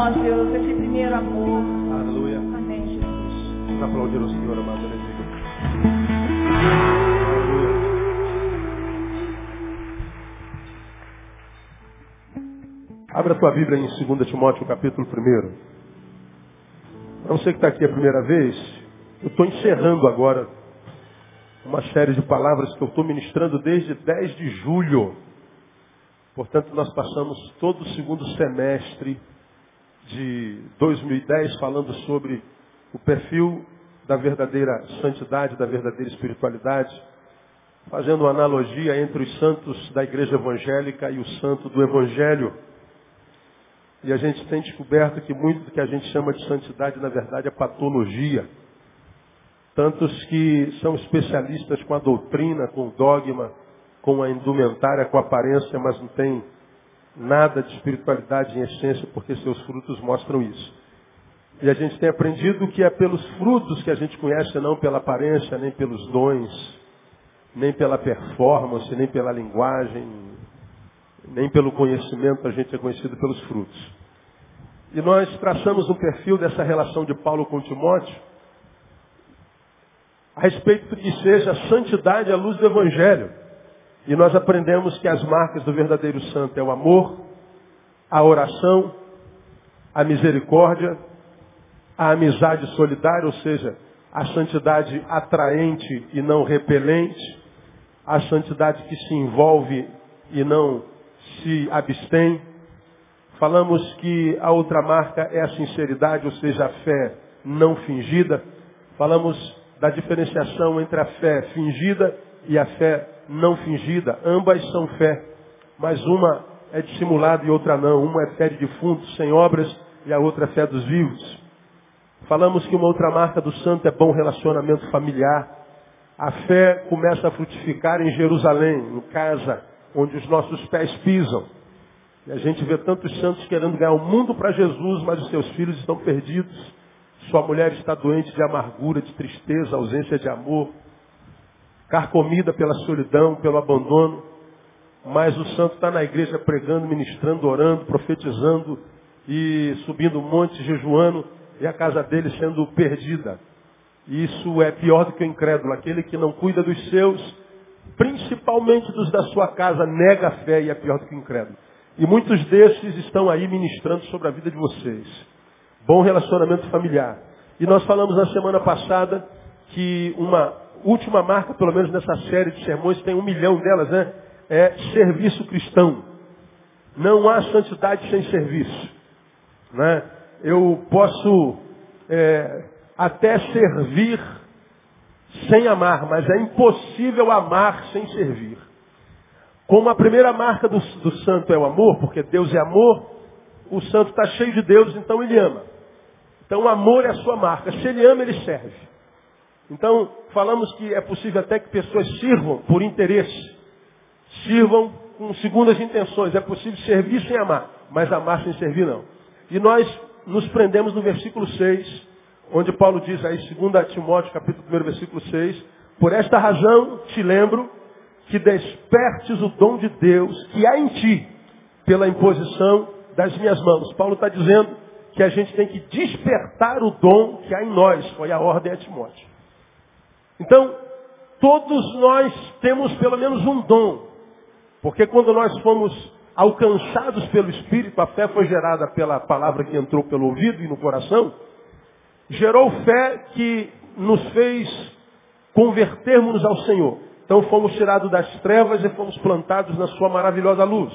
nós, Deus, esse primeiro amor. Aleluia. Amém, Jesus. Vamos aplaudir o Senhor, amado. Aleluia. Abra a tua Bíblia em 2 Timóteo, capítulo 1. Para você que está aqui a primeira vez, eu estou encerrando agora uma série de palavras que eu estou ministrando desde 10 de julho. Portanto, nós passamos todo o segundo semestre de 2010 falando sobre o perfil da verdadeira santidade, da verdadeira espiritualidade, fazendo uma analogia entre os santos da igreja evangélica e o santo do evangelho. E a gente tem descoberto que muito do que a gente chama de santidade, na verdade, é patologia. Tantos que são especialistas com a doutrina, com o dogma, com a indumentária, com a aparência, mas não tem nada de espiritualidade em essência, porque seus frutos mostram isso. E a gente tem aprendido que é pelos frutos que a gente conhece, não pela aparência, nem pelos dons, nem pela performance, nem pela linguagem, nem pelo conhecimento, a gente é conhecido pelos frutos. E nós traçamos um perfil dessa relação de Paulo com Timóteo a respeito do que seja a santidade à luz do Evangelho. E nós aprendemos que as marcas do verdadeiro santo é o amor, a oração, a misericórdia, a amizade solidária, ou seja, a santidade atraente e não repelente, a santidade que se envolve e não se abstém. Falamos que a outra marca é a sinceridade, ou seja, a fé não fingida. Falamos da diferenciação entre a fé fingida e a fé não fingida. Ambas são fé, mas uma é dissimulada e outra não. Uma é fé de defuntos sem obras e a outra é fé dos vivos. Falamos que uma outra marca do santo é bom relacionamento familiar. A fé começa a frutificar em Jerusalém, em casa, onde os nossos pés pisam. E a gente vê tantos santos querendo ganhar o mundo para Jesus, mas os seus filhos estão perdidos. Sua mulher está doente de amargura, de tristeza, ausência de amor, carcomida pela solidão, pelo abandono. Mas o santo está na igreja pregando, ministrando, orando, profetizando e subindo um monte, jejuando, e a casa dele sendo perdida. Isso é pior do que o incrédulo, aquele que não cuida dos seus, principalmente dos da sua casa, nega a fé e é pior do que o incrédulo. E muitos desses estão aí ministrando sobre a vida de vocês. Bom relacionamento familiar. E nós falamos na semana passada que uma última marca, pelo menos nessa série de sermões, tem um milhão delas, né? É serviço cristão. Não há santidade sem serviço. Né? Eu posso é, até servir sem amar, mas é impossível amar sem servir. Como a primeira marca do, do santo é o amor, porque Deus é amor, o santo está cheio de Deus, então ele ama. Então o amor é a sua marca. Se ele ama, ele serve. Então, falamos que é possível até que pessoas sirvam por interesse. Sirvam com segundas intenções. É possível servir sem amar, mas amar sem servir não. E nós nos prendemos no versículo 6, onde Paulo diz aí, 2 Timóteo, capítulo 1, versículo 6, Por esta razão te lembro que despertes o dom de Deus que há em ti, pela imposição das minhas mãos. Paulo está dizendo que a gente tem que despertar o dom que há em nós. Foi a ordem a Timóteo. Então, todos nós temos pelo menos um dom. Porque quando nós fomos alcançados pelo Espírito, a fé foi gerada pela palavra que entrou pelo ouvido e no coração, gerou fé que nos fez convertermos ao Senhor. Então fomos tirados das trevas e fomos plantados na sua maravilhosa luz.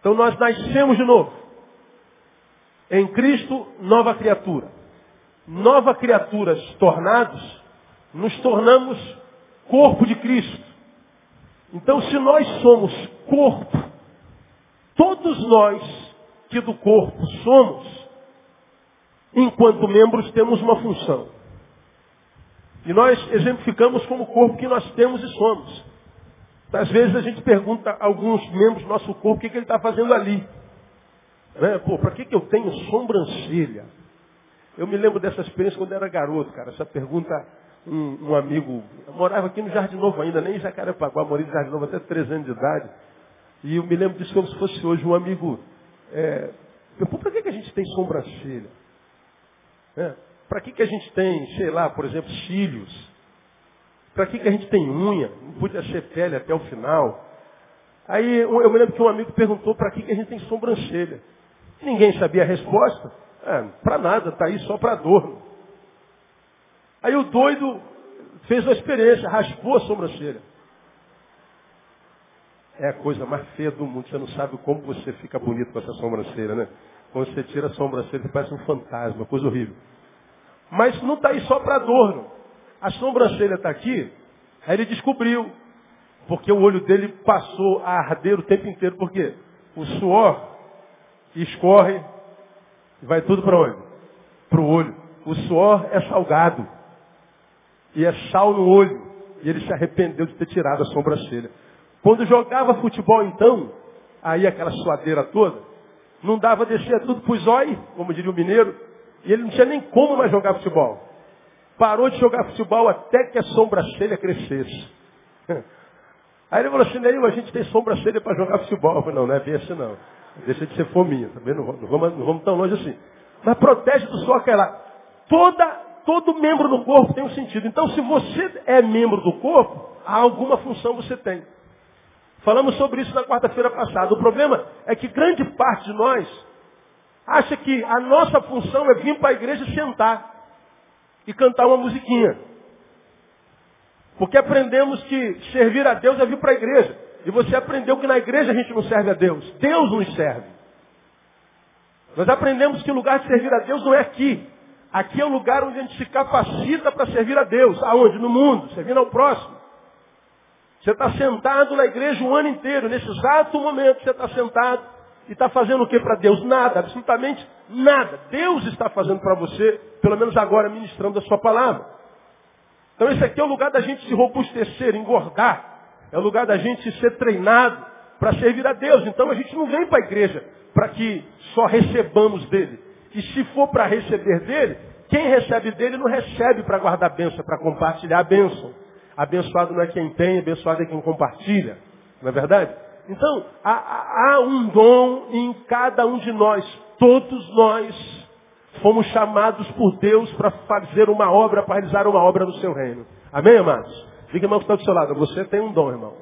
Então nós nascemos de novo. Em Cristo, nova criatura. Nova criaturas tornados, nos tornamos corpo de Cristo. Então, se nós somos corpo, todos nós que do corpo somos, enquanto membros temos uma função. E nós exemplificamos como corpo que nós temos e somos. Às vezes a gente pergunta a alguns membros do nosso corpo o que, que ele está fazendo ali. Né? Pô, para que, que eu tenho sobrancelha? Eu me lembro dessa experiência quando eu era garoto, cara. Essa pergunta, um, um amigo, morava aqui no Jardim Novo ainda, nem em Jacarepaguá, morei no Jardim Novo até 3 anos de idade. E eu me lembro disso como se fosse hoje. Um amigo, é, pô, para que, que a gente tem sobrancelha? É, para que, que a gente tem, sei lá, por exemplo, cílios? Para que, que a gente tem unha? Não podia ser pele até o final. Aí eu me lembro que um amigo perguntou para que, que a gente tem sobrancelha. Ninguém sabia a resposta. É, para nada, está aí só para dor. Aí o doido fez uma experiência, raspou a sobrancelha. É a coisa mais feia do mundo. Você não sabe como você fica bonito com essa sobrancelha, né? Quando você tira a sobrancelha, você parece um fantasma, coisa horrível. Mas não está aí só para adorno. A sobrancelha está aqui, aí ele descobriu. Porque o olho dele passou a arder o tempo inteiro. Por quê? O suor escorre e vai tudo para onde? Para o olho. O suor é salgado. E é sal no olho. E ele se arrependeu de ter tirado a sobrancelha. Quando jogava futebol então, aí aquela suadeira toda, não dava descer tudo pro zóio, como diria o mineiro, e ele não tinha nem como mais jogar futebol. Parou de jogar futebol até que a sobrancelha crescesse. Aí ele falou assim, Neil, a gente tem sobrancelha para jogar futebol. Eu falei, não, não é bem assim não. Deixa de ser fominha, tá vendo? Não vamos, não vamos tão longe assim. Mas protege do sol que lá. Toda, todo membro do corpo tem um sentido. Então, se você é membro do corpo, alguma função você tem. Falamos sobre isso na quarta-feira passada. O problema é que grande parte de nós acha que a nossa função é vir para a igreja sentar e cantar uma musiquinha. Porque aprendemos que servir a Deus é vir para a igreja. E você aprendeu que na igreja a gente não serve a Deus. Deus nos serve. Nós aprendemos que o lugar de servir a Deus não é aqui. Aqui é o lugar onde a gente se capacita para servir a Deus. Aonde? No mundo, servindo ao próximo. Você está sentado na igreja o ano inteiro. Nesse exato momento você está sentado e está fazendo o que para Deus? Nada, absolutamente nada. Deus está fazendo para você, pelo menos agora, ministrando a sua palavra. Então esse aqui é o lugar da gente se robustecer, engordar. É o lugar da gente ser treinado para servir a Deus. Então a gente não vem para a igreja para que só recebamos dele. E se for para receber dele, quem recebe dele não recebe para guardar a bênção, para compartilhar a bênção. Abençoado não é quem tem, abençoado é quem compartilha. Não é verdade? Então, há, há um dom em cada um de nós. Todos nós fomos chamados por Deus para fazer uma obra, para realizar uma obra no seu reino. Amém, amados? Diga, irmão, que está do seu lado. Você tem um dom, irmão.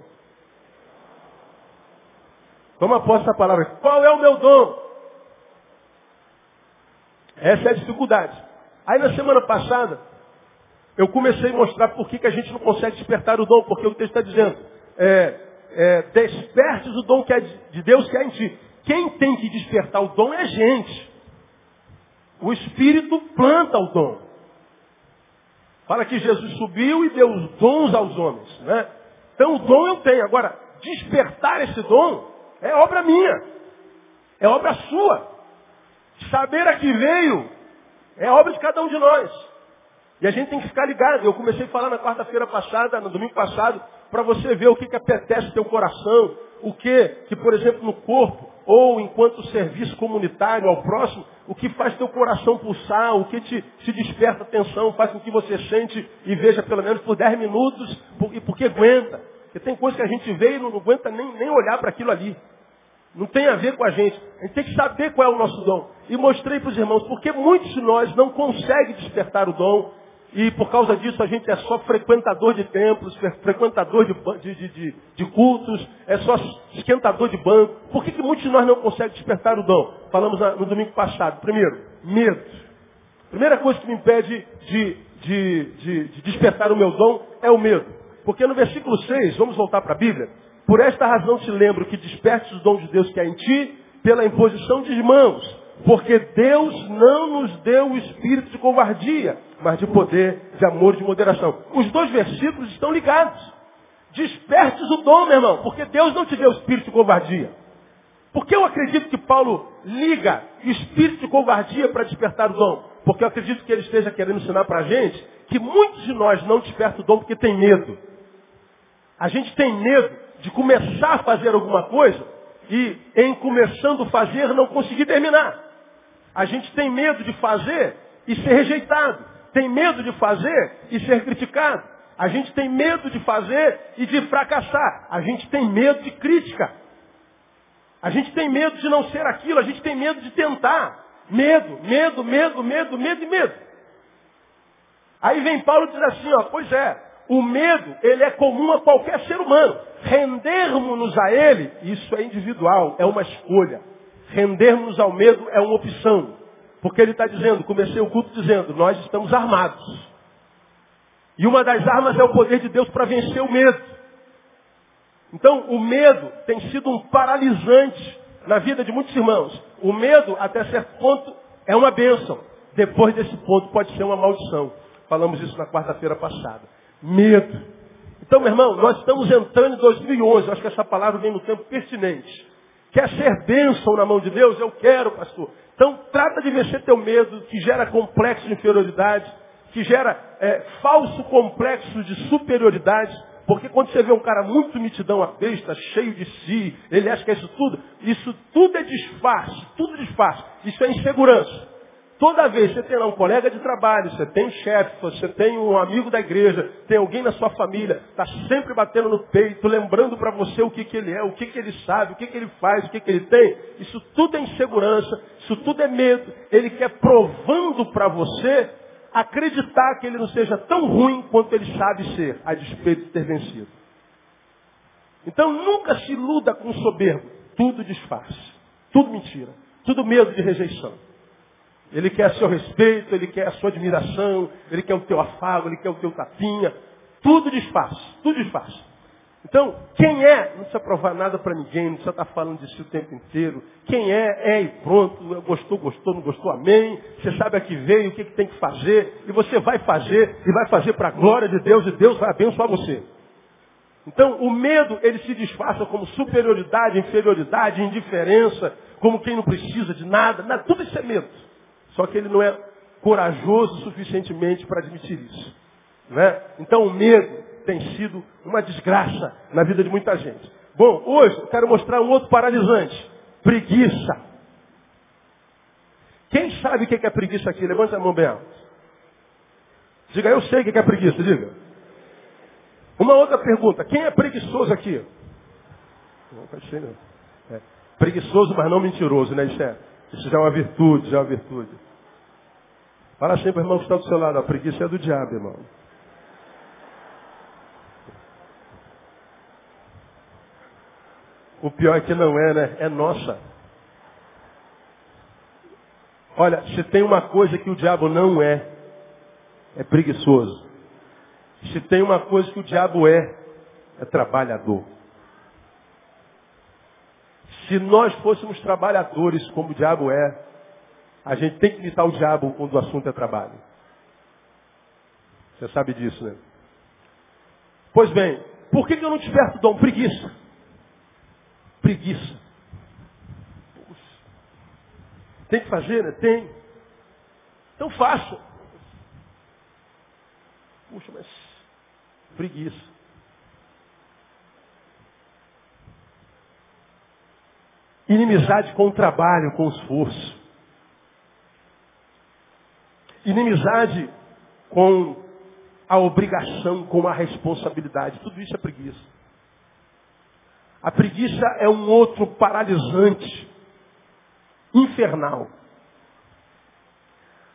Toma posse da palavra. Qual é o meu dom? Essa é a dificuldade. Aí na semana passada, eu comecei a mostrar por que, que a gente não consegue despertar o dom, porque o texto está dizendo, é, é, despertes o dom que é de Deus que é em ti. Quem tem que despertar o dom é a gente. O Espírito planta o dom. Fala que Jesus subiu e deu os dons aos homens. Né? Então o dom eu tenho. Agora, despertar esse dom é obra minha. É obra sua. Saber a que veio é obra de cada um de nós. E a gente tem que ficar ligado. Eu comecei a falar na quarta-feira passada, no domingo passado, para você ver o que, que apetece teu coração, o que, que, por exemplo, no corpo, ou enquanto serviço comunitário ao próximo, o que faz teu coração pulsar, o que te, te desperta atenção, faz com que você sente e veja pelo menos por 10 minutos, e porque aguenta. Porque tem coisa que a gente vê e não, não aguenta nem, nem olhar para aquilo ali. Não tem a ver com a gente. A gente tem que saber qual é o nosso dom. E mostrei para os irmãos, porque muitos de nós não conseguem despertar o dom, e por causa disso a gente é só frequentador de templos, frequentador de, de, de, de cultos, é só esquentador de banco. Por que, que muitos de nós não conseguem despertar o dom? Falamos no domingo passado. Primeiro, medo. Primeira coisa que me impede de, de, de, de despertar o meu dom é o medo. Porque no versículo 6, vamos voltar para a Bíblia, por esta razão te lembro que despertes o dom de Deus que há em ti pela imposição de mãos. Porque Deus não nos deu o espírito de covardia, mas de poder, de amor e de moderação. Os dois versículos estão ligados. Despertes o dom, meu irmão, porque Deus não te deu o espírito de covardia. Por que eu acredito que Paulo liga espírito de covardia para despertar o dom? Porque eu acredito que ele esteja querendo ensinar para a gente que muitos de nós não despertam o dom porque tem medo. A gente tem medo de começar a fazer alguma coisa e, em começando a fazer, não conseguir terminar. A gente tem medo de fazer e ser rejeitado. Tem medo de fazer e ser criticado. A gente tem medo de fazer e de fracassar. A gente tem medo de crítica. A gente tem medo de não ser aquilo. A gente tem medo de tentar. Medo, medo, medo, medo, medo e medo. Aí vem Paulo e diz assim, ó, pois é, o medo, ele é comum a qualquer ser humano. Rendermos-nos a ele, isso é individual, é uma escolha. Rendermos ao medo é uma opção. Porque ele está dizendo, comecei o culto dizendo, nós estamos armados. E uma das armas é o poder de Deus para vencer o medo. Então, o medo tem sido um paralisante na vida de muitos irmãos. O medo, até certo ponto, é uma bênção. Depois desse ponto, pode ser uma maldição. Falamos isso na quarta-feira passada. Medo. Então, meu irmão, nós estamos entrando em 2011. Acho que essa palavra vem no tempo pertinente. Quer ser bênção na mão de Deus? Eu quero, pastor. Então, trata de vencer teu medo, que gera complexo de inferioridade, que gera é, falso complexo de superioridade. Porque quando você vê um cara muito mitidão à besta, cheio de si, ele acha que é isso tudo, isso tudo é disfarce, tudo disfarce. Isso é insegurança. Toda vez você tem lá um colega de trabalho, você tem um chefe, você tem um amigo da igreja, tem alguém na sua família, está sempre batendo no peito, lembrando para você o que, que ele é, o que, que ele sabe, o que, que ele faz, o que, que ele tem. Isso tudo é insegurança, isso tudo é medo. Ele quer provando para você acreditar que ele não seja tão ruim quanto ele sabe ser, a despeito de ter vencido. Então nunca se iluda com soberbo. Tudo disfarce, tudo mentira, tudo medo de rejeição. Ele quer seu respeito, ele quer a sua admiração, ele quer o teu afago, ele quer o teu tapinha. Tudo desfaz, tudo desfaz. Então, quem é, não precisa provar nada para ninguém, não precisa estar tá falando si o tempo inteiro. Quem é, é e pronto. Gostou, gostou, não gostou, amém. Você sabe a que veio, o que, que tem que fazer. E você vai fazer, e vai fazer para a glória de Deus, e Deus vai abençoar você. Então, o medo, ele se disfarça como superioridade, inferioridade, indiferença, como quem não precisa de nada. nada tudo isso é medo. Só que ele não é corajoso suficientemente para admitir isso. Né? Então o medo tem sido uma desgraça na vida de muita gente. Bom, hoje eu quero mostrar um outro paralisante. Preguiça. Quem sabe o que é preguiça aqui? Levante a mão bem alto. Diga, eu sei o que é preguiça, diga. Uma outra pergunta. Quem é preguiçoso aqui? Não, tá não. É. Preguiçoso, mas não mentiroso, né? Isso, é, isso já é uma virtude, já é uma virtude. Fala assim para o irmão que está do seu lado, a preguiça é do diabo, irmão. O pior é que não é, né? É nossa. Olha, se tem uma coisa que o diabo não é, é preguiçoso. Se tem uma coisa que o diabo é, é trabalhador. Se nós fôssemos trabalhadores como o diabo é, a gente tem que imitar o diabo quando o assunto é trabalho. Você sabe disso, né? Pois bem, por que, eu não desperto dom? Preguiça. Preguiça. Tem que fazer, né? Tem. Então faço. Puxa, mas preguiça. Inimizade com o trabalho, com o esforço inimizade com a obrigação, com a responsabilidade. Tudo isso é preguiça. A preguiça é um outro paralisante, infernal.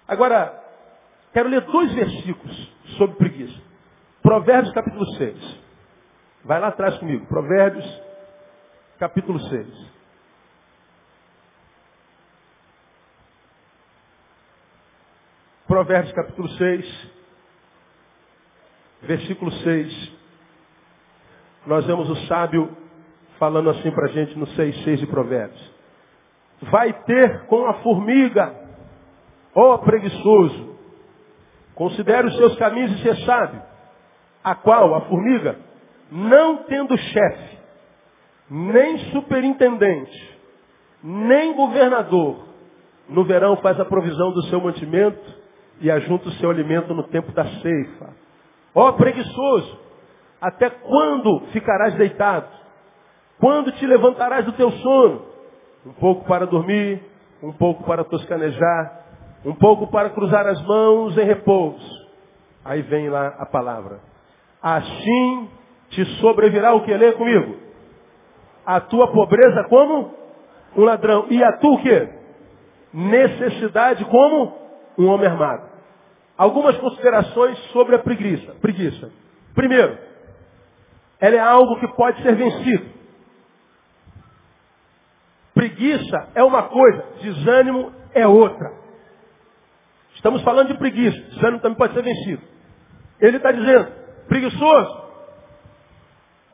Agora, quero ler dois versículos sobre preguiça. Provérbios capítulo 6. Vai lá atrás comigo. Provérbios capítulo 6. Provérbios capítulo 6, versículo 6. Nós vemos o sábio falando assim para a gente no 6, 6 de Provérbios. Vai ter com a formiga, ó preguiçoso, considere os seus caminhos e ser sábio. A qual, a formiga, não tendo chefe, nem superintendente, nem governador, no verão faz a provisão do seu mantimento e ajunta o seu alimento no tempo da ceifa. Ó preguiçoso, até quando ficarás deitado? Quando te levantarás do teu sono? Um pouco para dormir, um pouco para toscanejar, um pouco para cruzar as mãos em repouso. Aí vem lá a palavra. Assim te sobrevirá o que? Lê comigo. A tua pobreza como um ladrão. E a tua o quê? Necessidade como um homem armado. Algumas considerações sobre a preguiça. Preguiça. Primeiro, ela é algo que pode ser vencido. Preguiça é uma coisa, desânimo é outra. Estamos falando de preguiça, desânimo também pode ser vencido. Ele está dizendo, preguiçoso,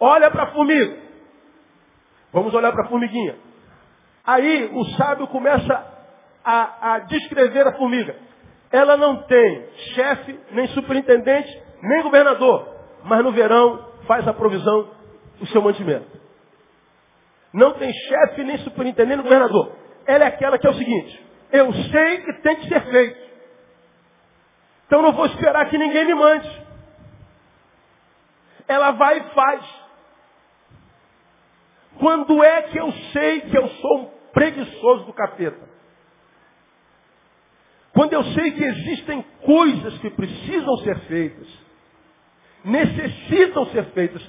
olha para a formiga. Vamos olhar para a formiguinha. Aí o sábio começa a, a descrever a formiga. Ela não tem chefe, nem superintendente, nem governador. Mas no verão faz a provisão do seu mantimento. Não tem chefe, nem superintendente, nem governador. Ela é aquela que é o seguinte, eu sei que tem que ser feito. Então não vou esperar que ninguém me mande. Ela vai e faz. Quando é que eu sei que eu sou um preguiçoso do capeta? Quando eu sei que existem coisas que precisam ser feitas, necessitam ser feitas,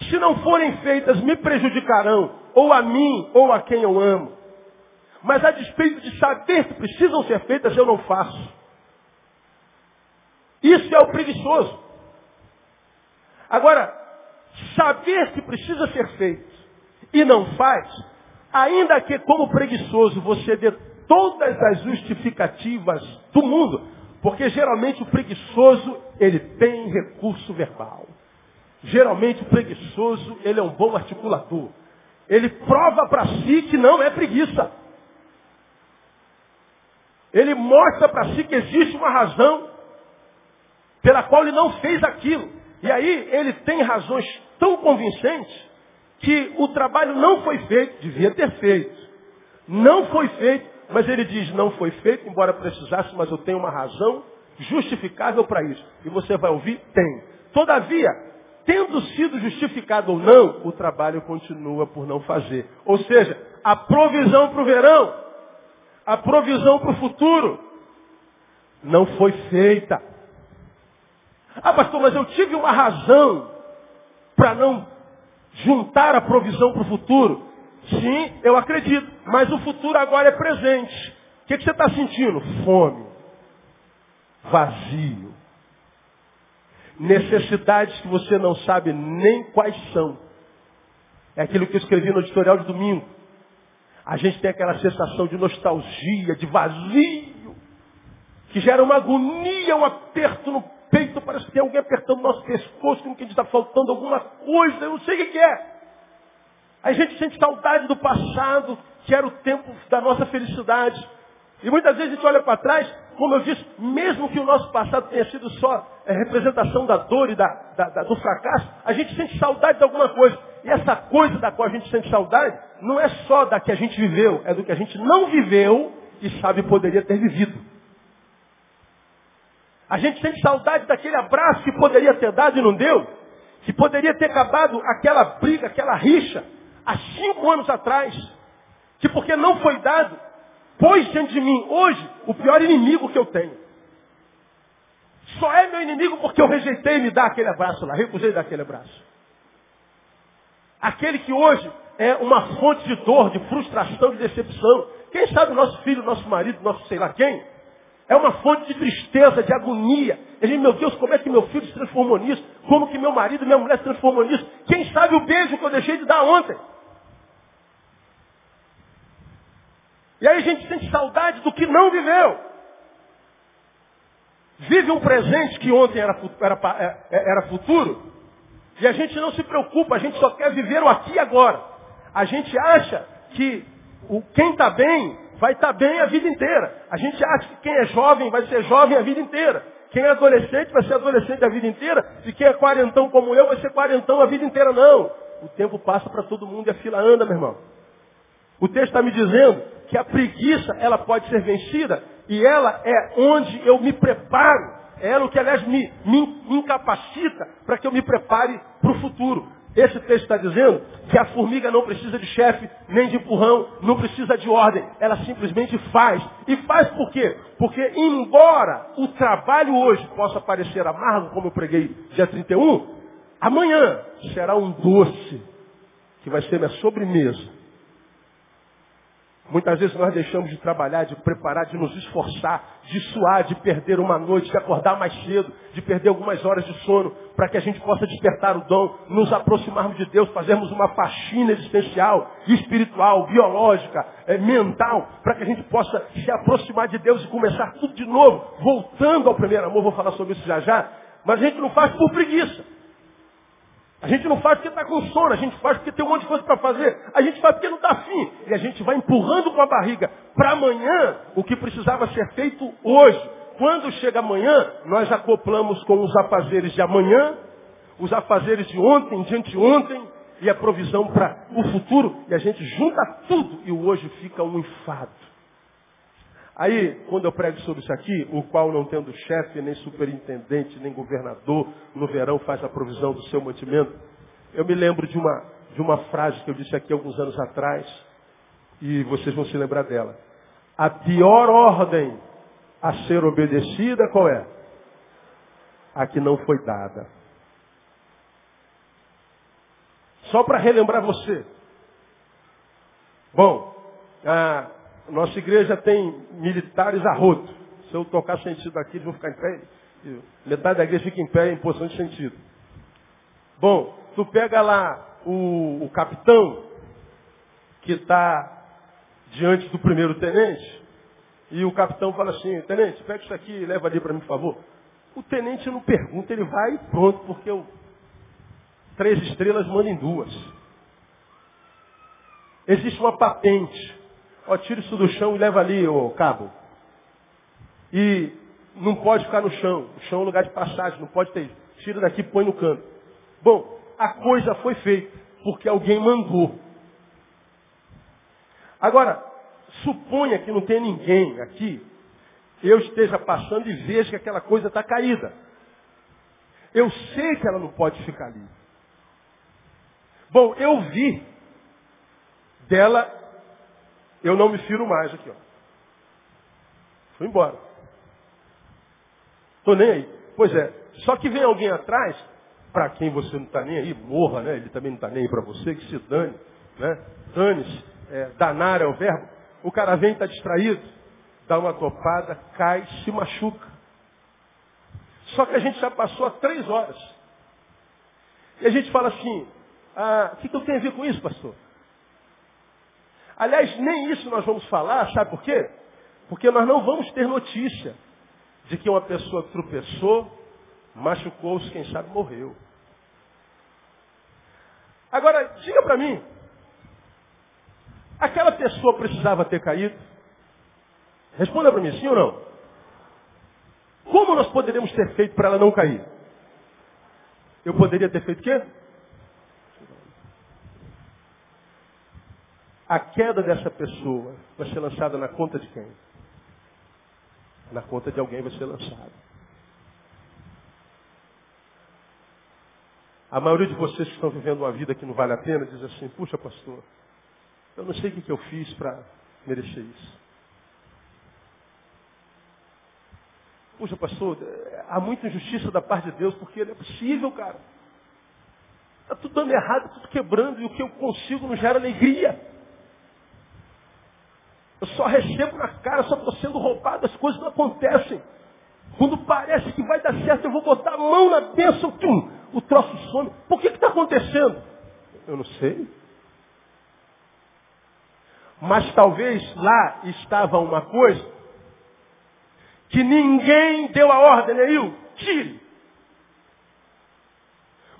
se não forem feitas me prejudicarão, ou a mim, ou a quem eu amo. Mas a despeito de saber que precisam ser feitas, eu não faço. Isso é o preguiçoso. Agora, saber que precisa ser feito e não faz, ainda que como preguiçoso você dê todas as justificativas do mundo, porque geralmente o preguiçoso, ele tem recurso verbal. Geralmente o preguiçoso, ele é um bom articulador. Ele prova para si que não é preguiça. Ele mostra para si que existe uma razão pela qual ele não fez aquilo. E aí ele tem razões tão convincentes que o trabalho não foi feito, devia ter feito. Não foi feito, mas ele diz, não foi feito, embora precisasse, mas eu tenho uma razão justificável para isso. E você vai ouvir? Tem. Todavia, tendo sido justificado ou não, o trabalho continua por não fazer. Ou seja, a provisão para o verão, a provisão para o futuro, não foi feita. Ah, pastor, mas eu tive uma razão para não juntar a provisão para o futuro. Sim, eu acredito. Mas o futuro agora é presente. O que, que você está sentindo? Fome. Vazio. Necessidades que você não sabe nem quais são. É aquilo que eu escrevi no editorial de domingo. A gente tem aquela sensação de nostalgia, de vazio, que gera uma agonia, um aperto no peito, parece que tem alguém apertando o nosso pescoço, como que está faltando alguma coisa, eu não sei o que é. A gente sente saudade do passado, que era o tempo da nossa felicidade. E muitas vezes a gente olha para trás, como eu disse, mesmo que o nosso passado tenha sido só é, representação da dor e da, da, da, do fracasso, a gente sente saudade de alguma coisa. E essa coisa da qual a gente sente saudade, não é só da que a gente viveu, é do que a gente não viveu e sabe poderia ter vivido. A gente sente saudade daquele abraço que poderia ter dado e não deu. Que poderia ter acabado aquela briga, aquela rixa, há cinco anos atrás. Que porque não foi dado, pôs diante de mim hoje o pior inimigo que eu tenho. Só é meu inimigo porque eu rejeitei me dar aquele abraço lá, recusei dar aquele abraço. Aquele que hoje é uma fonte de dor, de frustração, de decepção. Quem sabe o nosso filho, nosso marido, nosso sei lá quem, é uma fonte de tristeza, de agonia. Ele, meu Deus, como é que meu filho se transformou nisso? Como que meu marido, minha mulher se transformou nisso? Quem sabe o beijo que eu deixei de dar ontem? E aí a gente sente saudade do que não viveu. Vive um presente que ontem era, era, é, é, era futuro. E a gente não se preocupa, a gente só quer viver o aqui e agora. A gente acha que o, quem está bem vai estar bem a vida inteira. A gente acha que quem é jovem vai ser jovem a vida inteira. Quem é adolescente vai ser adolescente a vida inteira. E quem é quarentão como eu vai ser quarentão a vida inteira. Não. O tempo passa para todo mundo e a fila anda, meu irmão. O texto está me dizendo que a preguiça, ela pode ser vencida e ela é onde eu me preparo. É ela o que, aliás, me, me incapacita para que eu me prepare para o futuro. Esse texto está dizendo que a formiga não precisa de chefe, nem de empurrão, não precisa de ordem. Ela simplesmente faz. E faz por quê? Porque embora o trabalho hoje possa parecer amargo, como eu preguei dia 31, amanhã será um doce que vai ser minha sobremesa Muitas vezes nós deixamos de trabalhar, de preparar, de nos esforçar, de suar, de perder uma noite, de acordar mais cedo, de perder algumas horas de sono, para que a gente possa despertar o dom, nos aproximarmos de Deus, fazermos uma faxina existencial, espiritual, biológica, é, mental, para que a gente possa se aproximar de Deus e começar tudo de novo, voltando ao primeiro amor, vou falar sobre isso já já, mas a gente não faz por preguiça. A gente não faz porque está com sono, a gente faz porque tem um monte de coisa para fazer, a gente faz porque não está afim. E a gente vai empurrando com a barriga para amanhã o que precisava ser feito hoje. Quando chega amanhã, nós acoplamos com os afazeres de amanhã, os afazeres de ontem, de anteontem, e a provisão para o futuro, e a gente junta tudo, e o hoje fica um enfado. Aí, quando eu prego sobre isso aqui, o qual não tendo chefe, nem superintendente, nem governador, no verão faz a provisão do seu mantimento, eu me lembro de uma, de uma frase que eu disse aqui alguns anos atrás, e vocês vão se lembrar dela. A pior ordem a ser obedecida, qual é? A que não foi dada. Só para relembrar você. Bom, ah, nossa igreja tem militares a. Se eu tocar sentido aqui, eles vão ficar em pé. Metade da igreja fica em pé em posição de sentido. Bom, tu pega lá o, o capitão que está diante do primeiro tenente, e o capitão fala assim, tenente, pega isso aqui e leva ali para mim, por favor. O tenente não pergunta, ele vai e pronto, porque três estrelas manda em duas. Existe uma patente. Ó, tira isso do chão e leva ali, ô cabo. E não pode ficar no chão. O chão é um lugar de passagem, não pode ter. Tira daqui põe no canto. Bom, a coisa foi feita, porque alguém mandou. Agora, suponha que não tem ninguém aqui, eu esteja passando e veja que aquela coisa está caída. Eu sei que ela não pode ficar ali. Bom, eu vi dela eu não me firo mais aqui, ó. Fui embora. Estou nem aí. Pois é. Só que vem alguém atrás, para quem você não está nem aí, morra, né? Ele também não está nem aí para você, que se dane, né? Dane-se. É, danar é o verbo. O cara vem, está distraído, dá uma topada, cai, se machuca. Só que a gente já passou há três horas. E a gente fala assim, ah, o que, que eu tenho a ver com isso, pastor? Aliás, nem isso nós vamos falar, sabe por quê? Porque nós não vamos ter notícia de que uma pessoa tropeçou, machucou-se, quem sabe morreu. Agora, diga para mim, aquela pessoa precisava ter caído? Responda para mim, sim ou não? Como nós poderíamos ter feito para ela não cair? Eu poderia ter feito o quê? A queda dessa pessoa vai ser lançada na conta de quem? Na conta de alguém vai ser lançada. A maioria de vocês que estão vivendo uma vida que não vale a pena diz assim, puxa pastor, eu não sei o que, eu fiz para merecer isso. Puxa pastor, há muita injustiça da parte de Deus, porque não é possível, cara. Está tudo dando errado, tudo quebrando, e o que eu consigo não gera alegria. Eu só recebo na cara, só estou sendo roubado, as coisas não acontecem. Quando parece que vai dar certo, eu vou botar a mão na bênção, tum, o troço some. Por que está acontecendo? Eu não sei. Mas talvez lá estava uma coisa que ninguém deu a ordem, Neil, tire.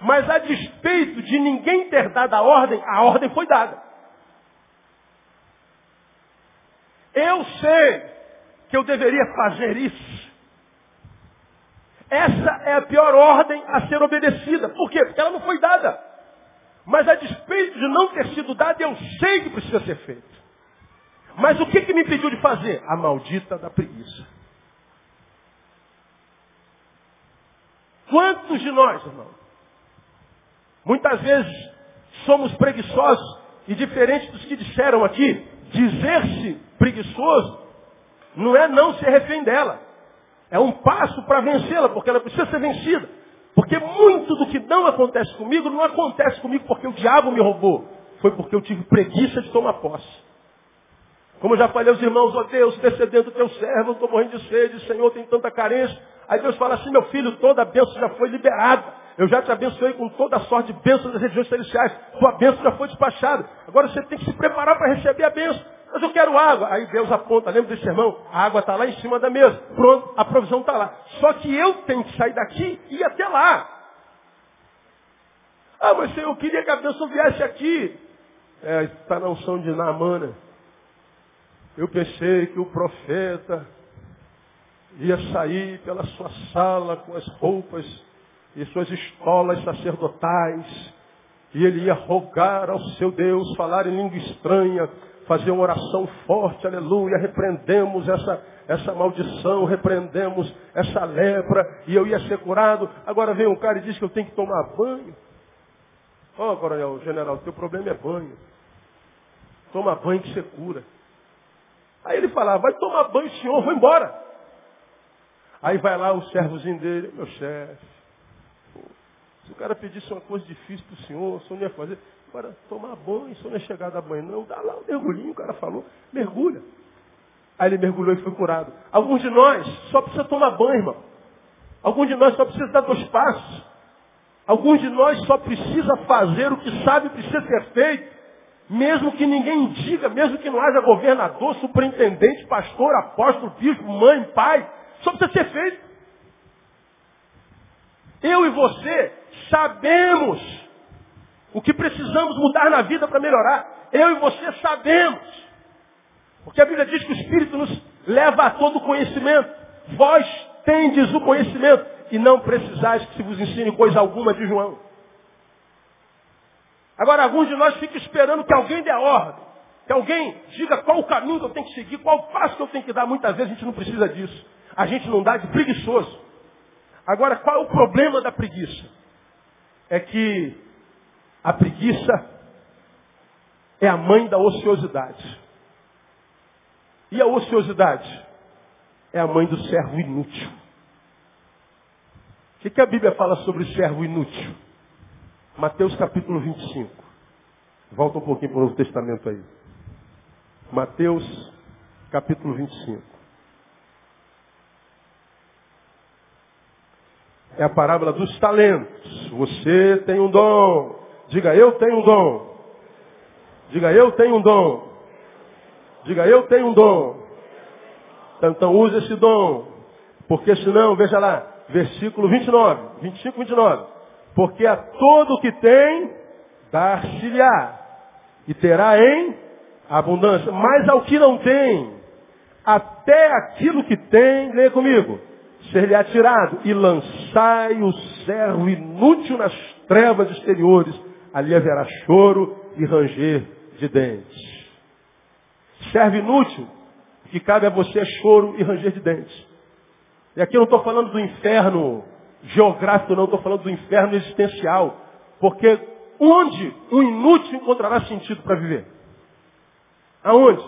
Mas a despeito de ninguém ter dado a ordem, a ordem foi dada. Eu sei que eu deveria fazer isso. Essa é a pior ordem a ser obedecida. Por quê? Porque ela não foi dada. Mas a despeito de não ter sido dada, eu sei que precisa ser feito. Mas o que, que me impediu de fazer? A maldita da preguiça. Quantos de nós, irmão? Muitas vezes somos preguiçosos e diferente dos que disseram aqui, dizer-se preguiçoso não é não ser refém dela. É um passo para vencê-la, porque ela precisa ser vencida. Porque muito do que não acontece comigo, não acontece comigo porque o diabo me roubou. Foi porque eu tive preguiça de tomar posse. Como eu já falei aos irmãos, ó oh Deus, intercedendo o teu servo, estou morrendo de sede, Senhor, tem tanta carência. Aí Deus fala assim, meu filho, toda a bênção já foi liberada. Eu já te abençoei com toda a sorte de bênçãos das regiões celestiais. Tua bênção já foi despachada. Agora você tem que se preparar para receber a bênção. Mas eu quero água. Aí Deus aponta, lembra desse irmão? A água está lá em cima da mesa. Pronto, a provisão está lá. Só que eu tenho que sair daqui e ir até lá. Ah, mas eu queria que a bênção viesse aqui. É, está na unção de Naamana. Eu pensei que o profeta ia sair pela sua sala com as roupas e suas estolas sacerdotais, e ele ia rogar ao seu Deus, falar em língua estranha, fazer uma oração forte, aleluia, repreendemos essa, essa maldição, repreendemos essa lepra, e eu ia ser curado. Agora vem um cara e diz que eu tenho que tomar banho. Ó, oh, coronel, general, teu problema é banho. Toma banho que você cura. Aí ele fala, vai tomar banho, senhor, vou embora. Aí vai lá o servozinho dele, meu chefe. Se o cara pedisse uma coisa difícil para o senhor, o senhor não ia fazer. Agora, tomar banho, o senhor não é chegado a banho, não. Dá lá um mergulhinho, o cara falou, mergulha. Aí ele mergulhou e foi curado. Alguns de nós só precisa tomar banho, irmão. Alguns de nós só precisa dar dois passos. Alguns de nós só precisa fazer o que sabe precisa ser feito. Mesmo que ninguém diga, mesmo que não haja governador, superintendente, pastor, apóstolo, bispo, mãe, pai, só precisa ser feito. Eu e você sabemos o que precisamos mudar na vida para melhorar. Eu e você sabemos. Porque a Bíblia diz que o Espírito nos leva a todo conhecimento. Vós tendes o conhecimento e não precisais que se vos ensine coisa alguma de João. Agora, alguns de nós ficam esperando que alguém dê ordem. Que alguém diga qual o caminho que eu tenho que seguir, qual passo que eu tenho que dar. Muitas vezes a gente não precisa disso. A gente não dá de preguiçoso. Agora, qual é o problema da preguiça? É que a preguiça é a mãe da ociosidade. E a ociosidade é a mãe do servo inútil. O que, que a Bíblia fala sobre o servo inútil? Mateus capítulo 25. Volta um pouquinho para o Novo Testamento aí. Mateus capítulo 25. É a parábola dos talentos. Você tem um dom. Diga, eu tenho um dom. Diga, eu tenho um dom. Diga, eu tenho um dom. Então, então use esse dom. Porque senão, veja lá, versículo 29, 25, 29. Porque a todo que tem, dar-se-lhe-á. E terá em abundância. Mas ao que não tem, até aquilo que tem, leia comigo ser-lhe atirado, e lançai o servo inútil nas trevas exteriores, ali haverá choro e ranger de dentes. Servo inútil, que cabe a você é choro e ranger de dentes. E aqui eu não estou falando do inferno geográfico, não, estou falando do inferno existencial. Porque onde um inútil encontrará sentido para viver? Aonde?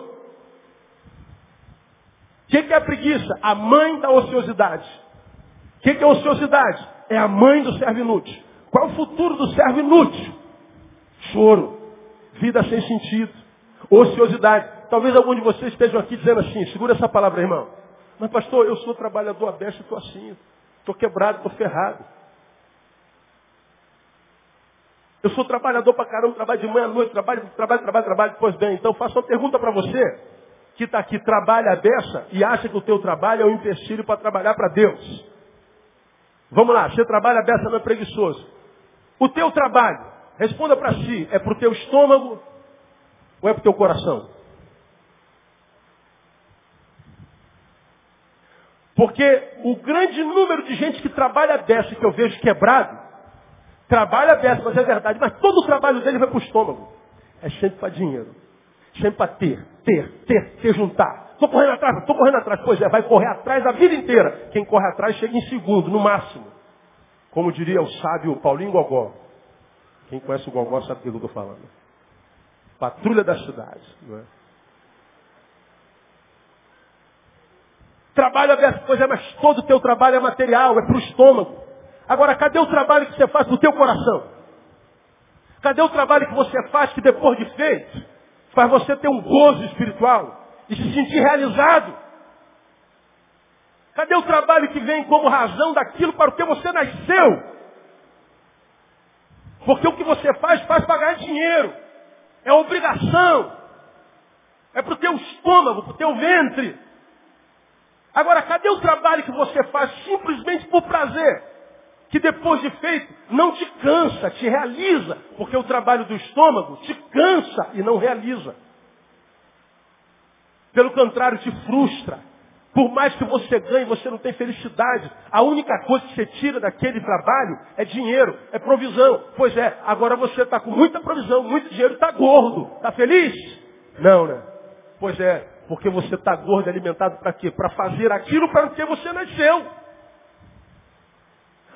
O que, que é a preguiça? A mãe da ociosidade. O que, que é ociosidade? É a mãe do servo inútil. Qual é o futuro do servo inútil? Choro. Vida sem sentido. Ociosidade. Talvez algum de vocês estejam aqui dizendo assim, segura essa palavra, irmão. Mas pastor, eu sou trabalhador aberto e estou assim. Estou quebrado, estou ferrado. Eu sou trabalhador para caramba, trabalho de manhã à noite, trabalho, trabalho, trabalho, trabalho. Pois bem, então faço uma pergunta para você que está aqui trabalha a beça e acha que o teu trabalho é um empecilho para trabalhar para Deus. Vamos lá, você trabalha a beça não é preguiçoso. O teu trabalho, responda para si, é para o teu estômago ou é para o teu coração? Porque o grande número de gente que trabalha a beça que eu vejo quebrado, trabalha a beça, mas é verdade, mas todo o trabalho dele vai para o estômago. É sempre para dinheiro, sempre para ter, ter, ter, ter, juntar. Estou correndo atrás, estou correndo atrás. Pois é, vai correr atrás a vida inteira. Quem corre atrás chega em segundo, no máximo. Como diria o sábio Paulinho Gogó. Quem conhece o Gogó sabe do que eu estou falando. Patrulha da cidade. Não é? Trabalho aberto, pois é, mas todo o teu trabalho é material, é para o estômago. Agora, cadê o trabalho que você faz para o teu coração? Cadê o trabalho que você faz que depois de feito, faz você ter um gozo espiritual e se sentir realizado? Cadê o trabalho que vem como razão daquilo para o que você nasceu? Porque o que você faz, faz pagar dinheiro. É obrigação. É para o teu estômago, para o teu ventre. Agora, cadê o trabalho que você faz simplesmente por prazer? Que depois de feito não te cansa, te realiza, porque o trabalho do estômago te cansa e não realiza. Pelo contrário, te frustra. Por mais que você ganhe, você não tem felicidade. A única coisa que você tira daquele trabalho é dinheiro, é provisão. Pois é, agora você está com muita provisão, muito dinheiro, está gordo. Está feliz? Não, né? Pois é, porque você está gordo, alimentado para quê? Para fazer aquilo para que você nasceu.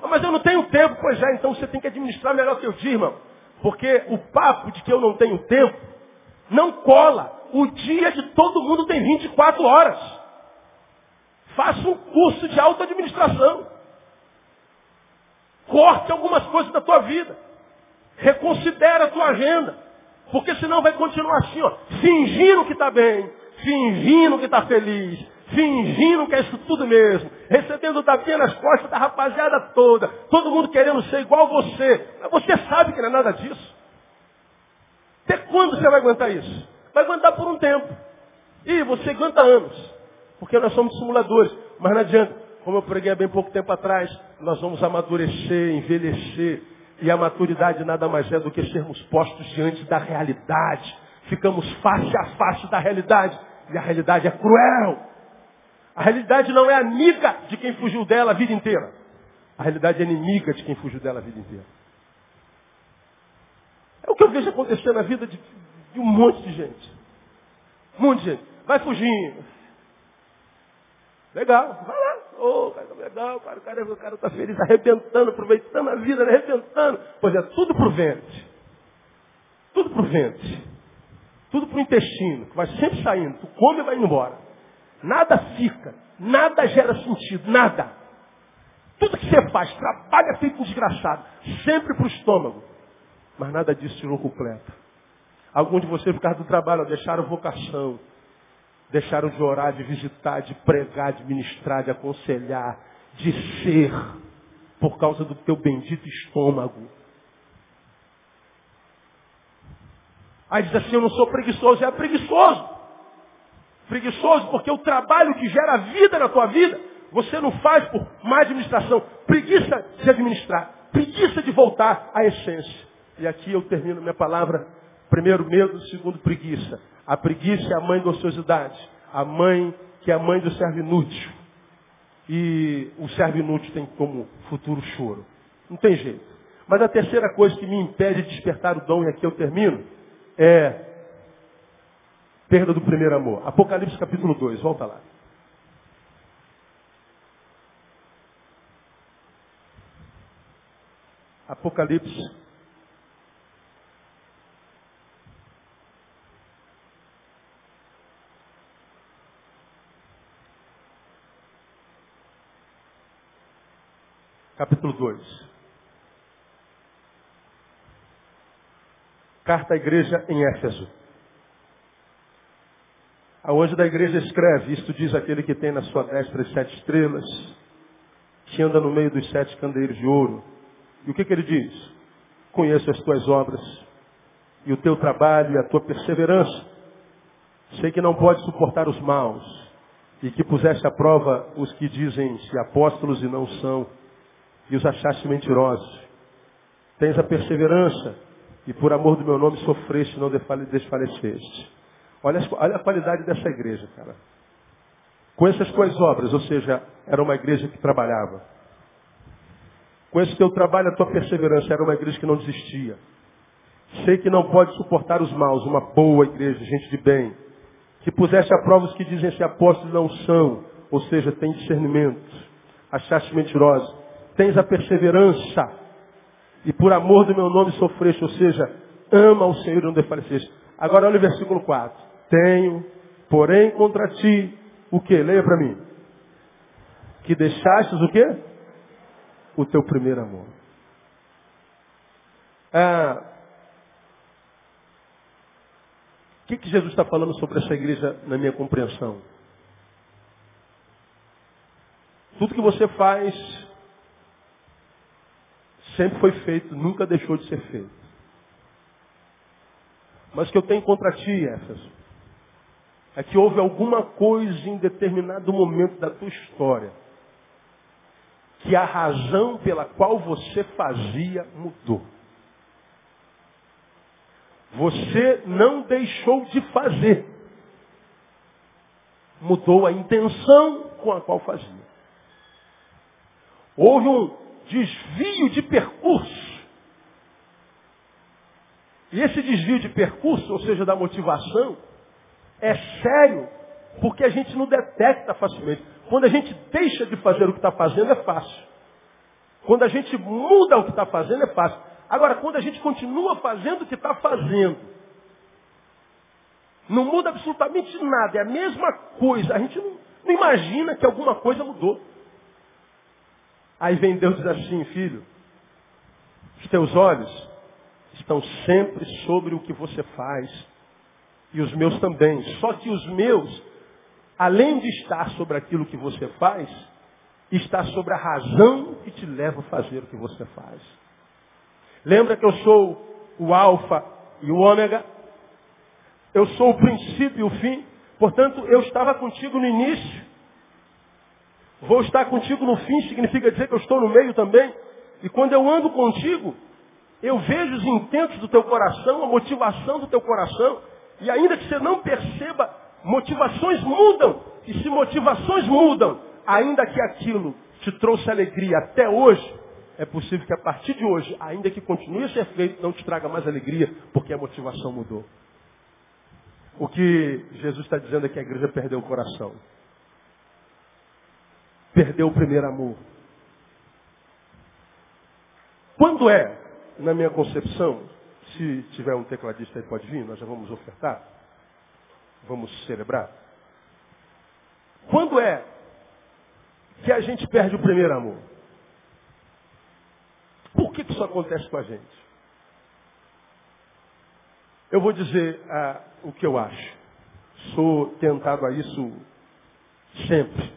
Ah, mas eu não tenho tempo. Pois é, então você tem que administrar melhor que eu digo, irmão. Porque o papo de que eu não tenho tempo não cola. O dia de todo mundo tem 24 horas. Faça um curso de auto-administração. Corte algumas coisas da tua vida. Reconsidera a tua agenda. Porque senão vai continuar assim, ó, fingindo que está bem, fingindo que está feliz, fingindo que é isso tudo mesmo, recebendo tapinha nas costas da rapaziada toda, todo mundo querendo ser igual você. Mas você sabe que não é nada disso. Até quando você vai aguentar isso? Vai aguentar por um tempo. E você aguenta anos. Porque nós somos simuladores. Mas não adianta. Como eu preguei há bem pouco tempo atrás, nós vamos amadurecer, envelhecer. E a maturidade nada mais é do que sermos postos diante da realidade. Ficamos face a face da realidade. E a realidade é cruel. A realidade não é amiga de quem fugiu dela a vida inteira. A realidade é inimiga de quem fugiu dela a vida inteira. É o que eu vejo acontecer na vida de, de um monte de gente. Um monte de gente. Vai fugindo. Legal, vai lá. Ô, oh, cara, legal, cara, o cara, o cara está feliz, arrebentando, aproveitando a vida, arrebentando. Pois é, tudo pro ventre. Tudo pro ventre. Tudo pro intestino, que vai sempre saindo. Tu come e vai embora. Nada fica. Nada gera sentido. Nada. Tudo que você faz, trabalha feito um desgraçado. Sempre pro estômago. Mas nada disso tirou completo. Alguns de vocês, por causa do trabalho, deixaram vocação. Deixaram de orar, de visitar, de pregar, de ministrar, de aconselhar, de ser. Por causa do teu bendito estômago. Aí diz assim, eu não sou preguiçoso. É preguiçoso. Preguiçoso porque o trabalho que gera vida na tua vida, você não faz por má administração. Preguiça de administrar. Preguiça de voltar à essência. E aqui eu termino minha palavra. Primeiro, medo. Segundo, preguiça. A preguiça é a mãe da ociosidade. A mãe que é a mãe do servo inútil. E o servo inútil tem como futuro choro. Não tem jeito. Mas a terceira coisa que me impede de despertar o dom, e aqui eu termino, é perda do primeiro amor. Apocalipse capítulo 2, volta lá. Apocalipse. Capítulo 2. Carta à igreja em Éfeso. A hoje da igreja escreve, isto diz aquele que tem na sua destra as sete estrelas, que anda no meio dos sete candeeiros de ouro. E o que, que ele diz? Conheço as tuas obras, e o teu trabalho e a tua perseverança. Sei que não pode suportar os maus, e que puseste à prova os que dizem-se apóstolos e não são, e os achaste mentirosos. Tens a perseverança, e por amor do meu nome sofreste, não desfaleceste. Olha, olha a qualidade dessa igreja, cara. Com essas tuas obras, ou seja, era uma igreja que trabalhava. Com esse teu trabalho, a tua perseverança, era uma igreja que não desistia. Sei que não pode suportar os maus, uma boa igreja, gente de bem, que puseste a prova os que dizem se apóstolos não são, ou seja, tem discernimento, achaste mentirosa, tens a perseverança, e por amor do meu nome sofreste, ou seja, ama o Senhor e não desfaleceste. Agora olha o versículo 4. Tenho, porém, contra ti o que? Leia para mim. Que deixastes o quê? O teu primeiro amor. Ah, o que, que Jesus está falando sobre essa igreja na minha compreensão? Tudo que você faz sempre foi feito, nunca deixou de ser feito. Mas o que eu tenho contra ti, Éfeso, é que houve alguma coisa em determinado momento da tua história que a razão pela qual você fazia mudou. Você não deixou de fazer. Mudou a intenção com a qual fazia. Houve um desvio de percurso. E esse desvio de percurso, ou seja, da motivação, é sério porque a gente não detecta facilmente. Quando a gente deixa de fazer o que está fazendo, é fácil. Quando a gente muda o que está fazendo, é fácil. Agora, quando a gente continua fazendo o que está fazendo, não muda absolutamente nada, é a mesma coisa. A gente não, não imagina que alguma coisa mudou. Aí vem Deus e diz assim, filho, os teus olhos estão sempre sobre o que você faz. E os meus também. Só que os meus, além de estar sobre aquilo que você faz, está sobre a razão que te leva a fazer o que você faz. Lembra que eu sou o alfa e o ômega? Eu sou o princípio e o fim. Portanto, eu estava contigo no início. Vou estar contigo no fim, significa dizer que eu estou no meio também. E quando eu ando contigo, eu vejo os intentos do teu coração, a motivação do teu coração. E ainda que você não perceba, motivações mudam. E se motivações mudam, ainda que aquilo te trouxe alegria até hoje, é possível que a partir de hoje, ainda que continue a ser feito, não te traga mais alegria, porque a motivação mudou. O que Jesus está dizendo é que a igreja perdeu o coração. Perdeu o primeiro amor. Quando é, na minha concepção, se tiver um tecladista aí pode vir, nós já vamos ofertar. Vamos celebrar. Quando é que a gente perde o primeiro amor? Por que, que isso acontece com a gente? Eu vou dizer ah, o que eu acho. Sou tentado a isso sempre,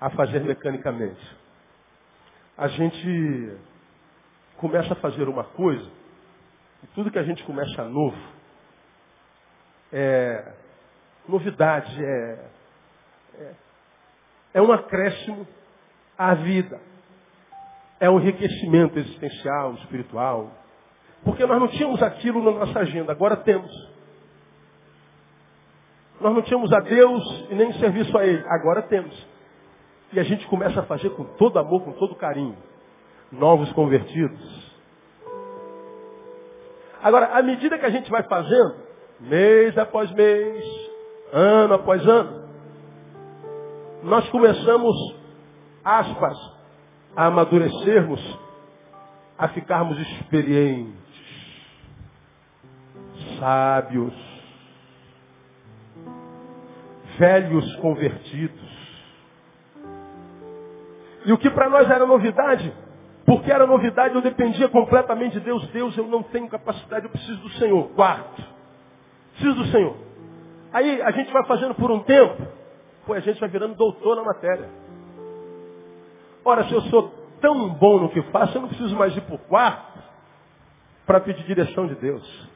a fazer mecanicamente. A gente começa a fazer uma coisa, e tudo que a gente começa novo é novidade, é, é, é um acréscimo à vida é um enriquecimento existencial, espiritual. Porque nós não tínhamos aquilo na nossa agenda, agora temos. Nós não tínhamos a Deus e nem serviço a Ele, agora temos. E a gente começa a fazer com todo amor, com todo carinho. Novos convertidos. Agora, à medida que a gente vai fazendo, mês após mês, ano após ano, nós começamos, aspas, a amadurecermos, a ficarmos experientes, sábios, velhos convertidos. E o que para nós era novidade, porque era novidade, eu dependia completamente de Deus. Deus, eu não tenho capacidade, eu preciso do Senhor. Quarto, preciso do Senhor. Aí a gente vai fazendo por um tempo, pô, a gente vai virando doutor na matéria. Ora, se eu sou tão bom no que faço, eu não preciso mais ir para o quarto para pedir direção de Deus.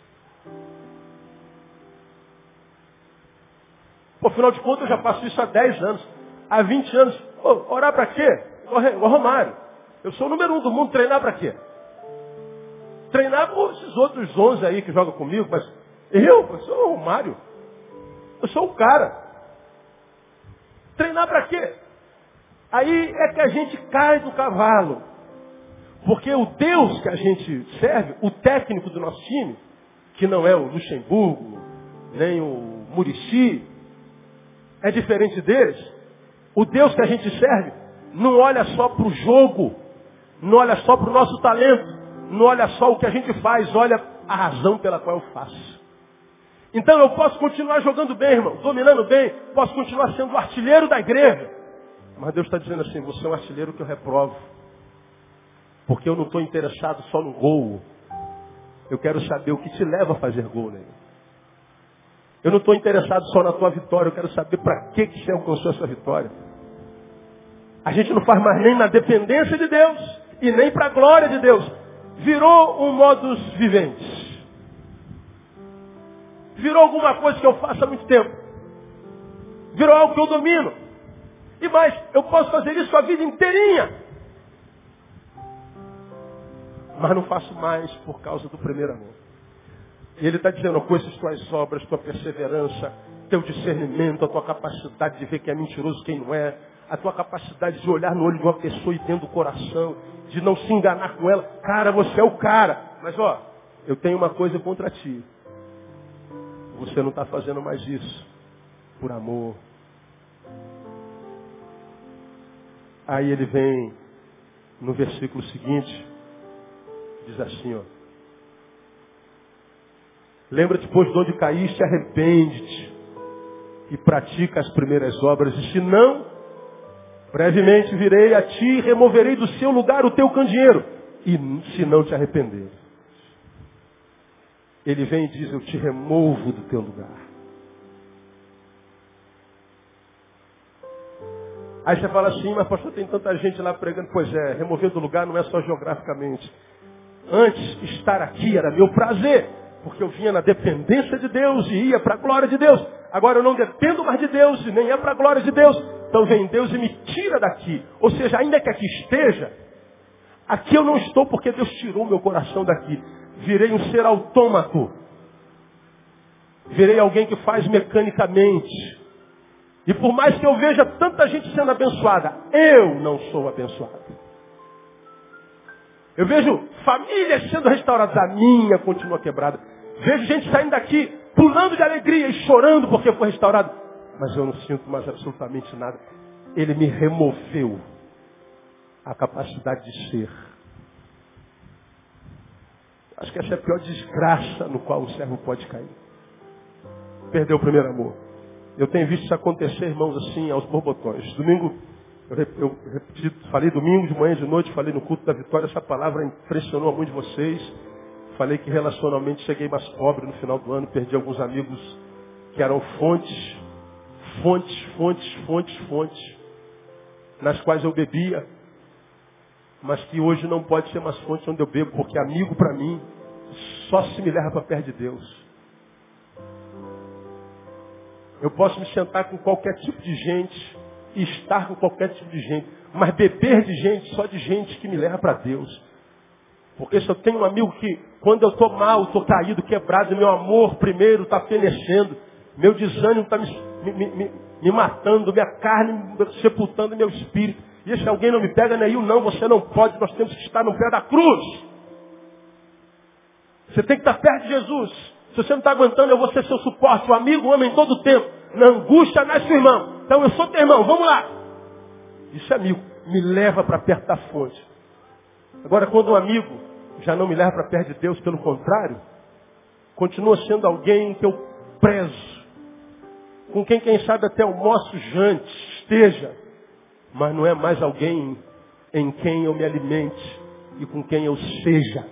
Pô, afinal de contas, eu já faço isso há 10 anos, há 20 anos. Pô, orar para quê? O Romário. Eu sou o número um do mundo, treinar para quê? Treinar com esses outros 11 aí que jogam comigo, mas eu, eu sou o Romário. Eu sou o cara. Treinar para quê? Aí é que a gente cai do cavalo. Porque o Deus que a gente serve, o técnico do nosso time, que não é o Luxemburgo, nem o Murici, é diferente deles. O Deus que a gente serve não olha só para o jogo, não olha só para o nosso talento, não olha só o que a gente faz, olha a razão pela qual eu faço. Então eu posso continuar jogando bem, irmão, dominando bem, posso continuar sendo o artilheiro da igreja. Mas Deus está dizendo assim, você é um artilheiro que eu reprovo. Porque eu não estou interessado só no gol. Eu quero saber o que te leva a fazer gol, né? Eu não estou interessado só na tua vitória, eu quero saber para que, que você alcançou essa vitória. A gente não faz mais nem na dependência de Deus e nem para a glória de Deus. Virou um modus viventes. Virou alguma coisa que eu faço há muito tempo. Virou algo que eu domino. E mais, eu posso fazer isso a vida inteirinha. Mas não faço mais por causa do primeiro amor. E ele está dizendo, com essas tuas obras, tua perseverança, teu discernimento, a tua capacidade de ver quem é mentiroso, quem não é, a tua capacidade de olhar no olho de uma pessoa e dentro do coração, de não se enganar com ela. Cara, você é o cara. Mas ó, eu tenho uma coisa contra ti. Você não está fazendo mais isso por amor. Aí ele vem no versículo seguinte, diz assim, ó. Lembra-te, pois, de onde caíste, arrepende-te e pratica as primeiras obras. E se não, brevemente virei a ti e removerei do seu lugar o teu candeeiro. E se não te arrepender. Ele vem e diz, eu te removo do teu lugar. Aí você fala assim, mas pastor, tem tanta gente lá pregando. Pois é, remover do lugar não é só geograficamente. Antes, estar aqui era meu prazer. Porque eu vinha na dependência de Deus e ia para a glória de Deus. Agora eu não dependo mais de Deus e nem é para a glória de Deus. Então vem Deus e me tira daqui. Ou seja, ainda que aqui esteja, aqui eu não estou porque Deus tirou meu coração daqui. Virei um ser autômato. Virei alguém que faz mecanicamente. E por mais que eu veja tanta gente sendo abençoada, eu não sou abençoado. Eu vejo famílias sendo restauradas, a minha continua quebrada. Vejo gente saindo daqui pulando de alegria e chorando porque foi restaurado. Mas eu não sinto mais absolutamente nada. Ele me removeu a capacidade de ser. Acho que essa é a pior desgraça no qual o servo pode cair. Perdeu o primeiro amor. Eu tenho visto isso acontecer, irmãos, assim, aos borbotões. Domingo eu, repeti, falei domingo de manhã de noite, falei no culto da vitória, essa palavra impressionou a muitos de vocês. Falei que relacionalmente cheguei mais pobre no final do ano, perdi alguns amigos que eram fontes, fontes, fontes, fontes, fontes, nas quais eu bebia, mas que hoje não pode ser mais fonte onde eu bebo, porque amigo para mim só se me leva para perto de Deus. Eu posso me sentar com qualquer tipo de gente, estar com qualquer tipo de gente. Mas beber de gente, só de gente que me leva para Deus. Porque se eu tenho um amigo que, quando eu estou mal, estou caído, quebrado, meu amor primeiro está fenecendo, meu desânimo está me, me, me, me, matando, minha carne sepultando meu espírito. E esse alguém não me pega, Neil, não, você não pode, nós temos que estar no pé da cruz. Você tem que estar perto de Jesus. Se você não está aguentando, eu vou ser seu suporte. O amigo ama em todo o tempo. Na angústia nasce o irmão. Então eu sou teu irmão, vamos lá. Isso é amigo, me leva para perto da fonte. Agora, quando um amigo já não me leva para perto de Deus, pelo contrário, continua sendo alguém que eu prezo, com quem, quem sabe, até o moço jante esteja, mas não é mais alguém em quem eu me alimente e com quem eu seja.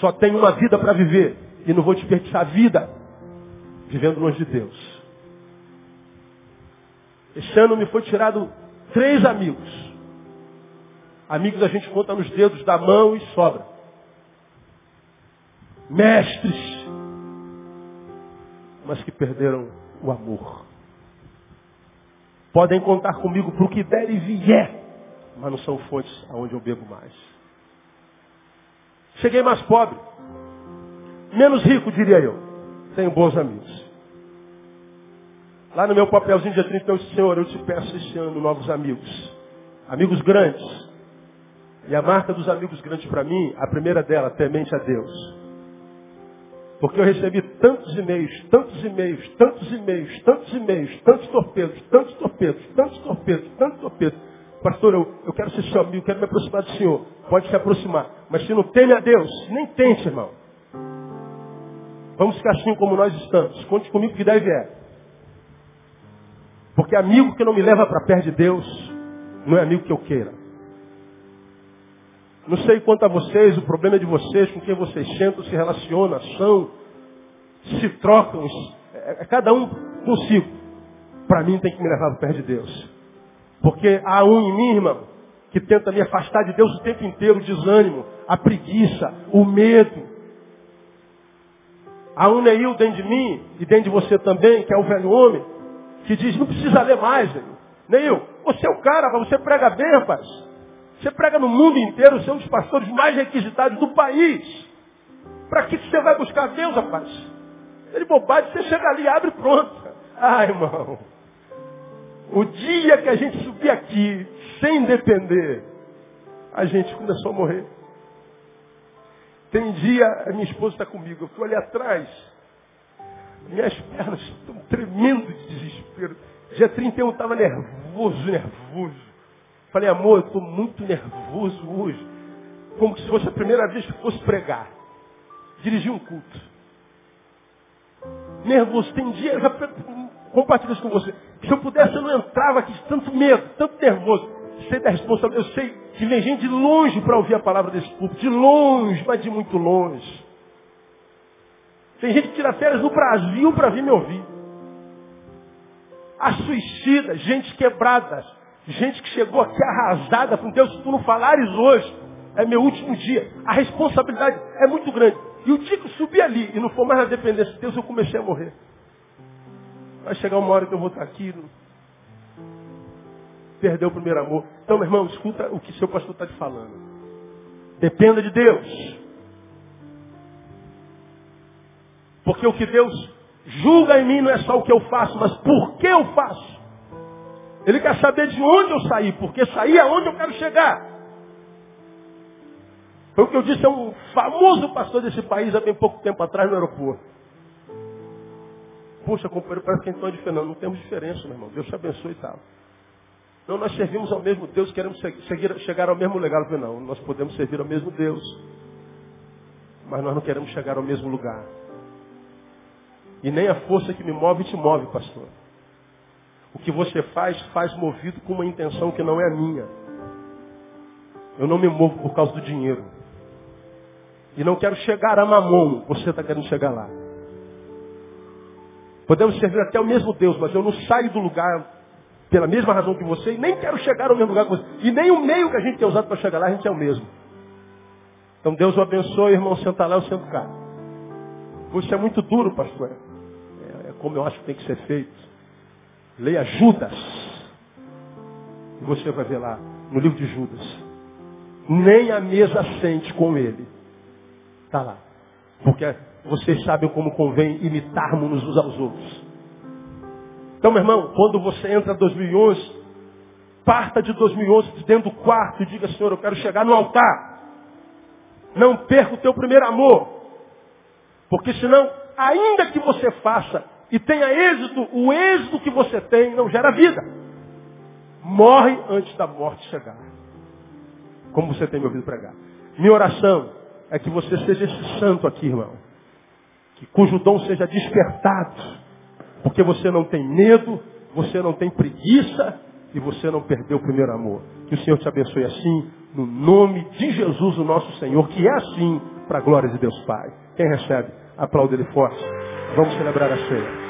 Só tenho uma vida para viver e não vou desperdiçar a vida vivendo longe de Deus. Esse ano me foi tirado três amigos. Amigos a gente conta nos dedos da mão e sobra. Mestres, mas que perderam o amor. Podem contar comigo para o que der e vier, mas não são fontes aonde eu bebo mais. Cheguei mais pobre, menos rico, diria eu. Tenho bons amigos. Lá no meu papelzinho dia 30 eu disse, Senhor, eu te peço esse ano novos amigos. Amigos grandes. E a marca dos amigos grandes para mim, a primeira dela, temente a Deus. Porque eu recebi tantos e-mails, tantos e-mails, tantos e-mails, tantos e-mails, tantos torpedos, tantos torpedos, tantos torpedos, tantos torpedos. Pastor, eu, eu quero ser seu amigo, quero me aproximar do Senhor. Pode se aproximar. Mas se não teme a Deus, nem tente, irmão. Vamos ficar assim como nós estamos. Conte comigo que deve é. Porque amigo que não me leva para perto de Deus, não é amigo que eu queira. Não sei quanto a vocês, o problema é de vocês, com quem vocês sentam, se relacionam, são, se trocam, é, é cada um consigo. Para mim tem que me levar para perto de Deus. Porque há um em mim, irmão, que tenta me afastar de Deus o tempo inteiro, o desânimo, a preguiça, o medo. Há um Neil dentro de mim, e dentro de você também, que é o velho homem, que diz, não precisa ler mais, Neil. Neil, você é o cara, você prega bem, rapaz. Você prega no mundo inteiro, você é um dos pastores mais requisitados do país. Para que você vai buscar Deus, rapaz? Ele bobagem, você chega ali, abre e pronto. Ai, irmão. O dia que a gente subir aqui, sem depender, a gente começou a morrer. Tem dia, a minha esposa está comigo, eu fui ali atrás, minhas pernas estão tremendo de desespero. Dia 31 estava nervoso, nervoso. Falei, amor, eu estou muito nervoso hoje. Como se fosse a primeira vez que fosse pregar. Dirigir um culto. Nervoso. Tem dia, eu já compartilho isso com você. Se eu pudesse, eu não entrava aqui de tanto medo, tanto nervoso. Sei da responsabilidade. Eu sei que vem gente de longe para ouvir a palavra desse público. De longe, mas de muito longe. Tem gente que tira férias no Brasil para vir me ouvir. Há suicidas, gente quebrada, gente que chegou aqui arrasada com Deus. Se tu não falares hoje, é meu último dia. A responsabilidade é muito grande. E o dia que eu subi ali e não for mais na dependência de Deus, eu comecei a morrer. Vai chegar uma hora que eu vou estar aqui. Perdeu o primeiro amor. Então, meu irmão, escuta o que seu pastor está te falando. Dependa de Deus. Porque o que Deus julga em mim não é só o que eu faço, mas por que eu faço. Ele quer saber de onde eu saí, porque sair é onde eu quero chegar. Foi o que eu disse a um famoso pastor desse país há bem pouco tempo atrás no aeroporto. Puxa, companheiro, parece que a gente não diferente. Não, não temos diferença, meu irmão. Deus te abençoe e tal. Não, nós servimos ao mesmo Deus, queremos seguir, chegar ao mesmo lugar. falei, não, nós podemos servir ao mesmo Deus. Mas nós não queremos chegar ao mesmo lugar. E nem a força que me move te move, pastor. O que você faz, faz movido com uma intenção que não é a minha. Eu não me movo por causa do dinheiro. E não quero chegar a mamon. Você está querendo chegar lá. Podemos servir até o mesmo Deus, mas eu não saio do lugar pela mesma razão que você e nem quero chegar ao mesmo lugar que você. E nem o meio que a gente tem usado para chegar lá, a gente é o mesmo. Então Deus o abençoe, irmão, senta lá, eu sento cá. Isso é muito duro, pastor. É, é como eu acho que tem que ser feito. Leia Judas. E você vai ver lá, no livro de Judas. Nem a mesa sente com ele. Está lá. Porque vocês sabem como convém imitarmos uns aos outros. Então, meu irmão, quando você entra em 2011, parta de 2011 de dentro do quarto e diga, Senhor, eu quero chegar no altar. Não perca o teu primeiro amor. Porque senão, ainda que você faça e tenha êxito, o êxito que você tem não gera vida. Morre antes da morte chegar. Como você tem me ouvido pregar. Minha oração é que você seja esse santo aqui, irmão. Que cujo dom seja despertado. Porque você não tem medo, você não tem preguiça e você não perdeu o primeiro amor. Que o Senhor te abençoe assim, no nome de Jesus, o nosso Senhor, que é assim, para a glória de Deus Pai. Quem recebe, aplaude ele forte. Vamos celebrar a ceia.